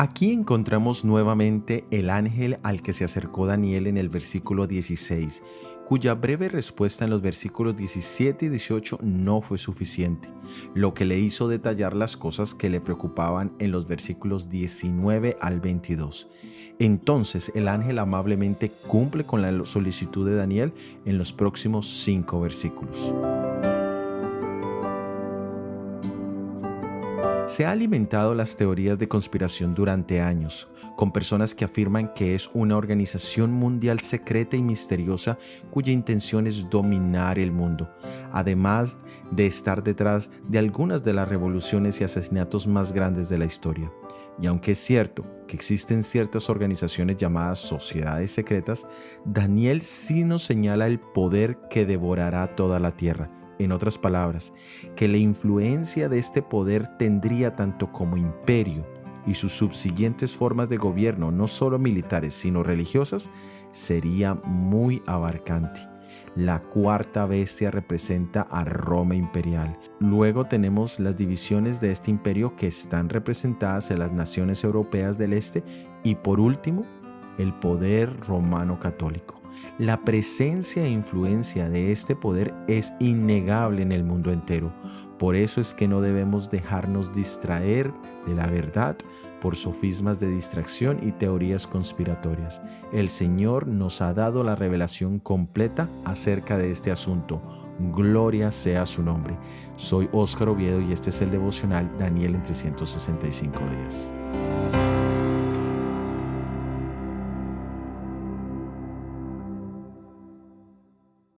Aquí encontramos nuevamente el ángel al que se acercó Daniel en el versículo 16, cuya breve respuesta en los versículos 17 y 18 no fue suficiente, lo que le hizo detallar las cosas que le preocupaban en los versículos 19 al 22. Entonces el ángel amablemente cumple con la solicitud de Daniel en los próximos cinco versículos. Se ha alimentado las teorías de conspiración durante años, con personas que afirman que es una organización mundial secreta y misteriosa cuya intención es dominar el mundo, además de estar detrás de algunas de las revoluciones y asesinatos más grandes de la historia. Y aunque es cierto que existen ciertas organizaciones llamadas sociedades secretas, Daniel sí nos señala el poder que devorará toda la tierra en otras palabras, que la influencia de este poder tendría tanto como imperio y sus subsiguientes formas de gobierno, no solo militares, sino religiosas, sería muy abarcante. La cuarta bestia representa a Roma imperial. Luego tenemos las divisiones de este imperio que están representadas en las naciones europeas del este y por último, el poder romano católico. La presencia e influencia de este poder es innegable en el mundo entero. Por eso es que no debemos dejarnos distraer de la verdad por sofismas de distracción y teorías conspiratorias. El Señor nos ha dado la revelación completa acerca de este asunto. Gloria sea su nombre. Soy Óscar Oviedo y este es el devocional Daniel en 365 días.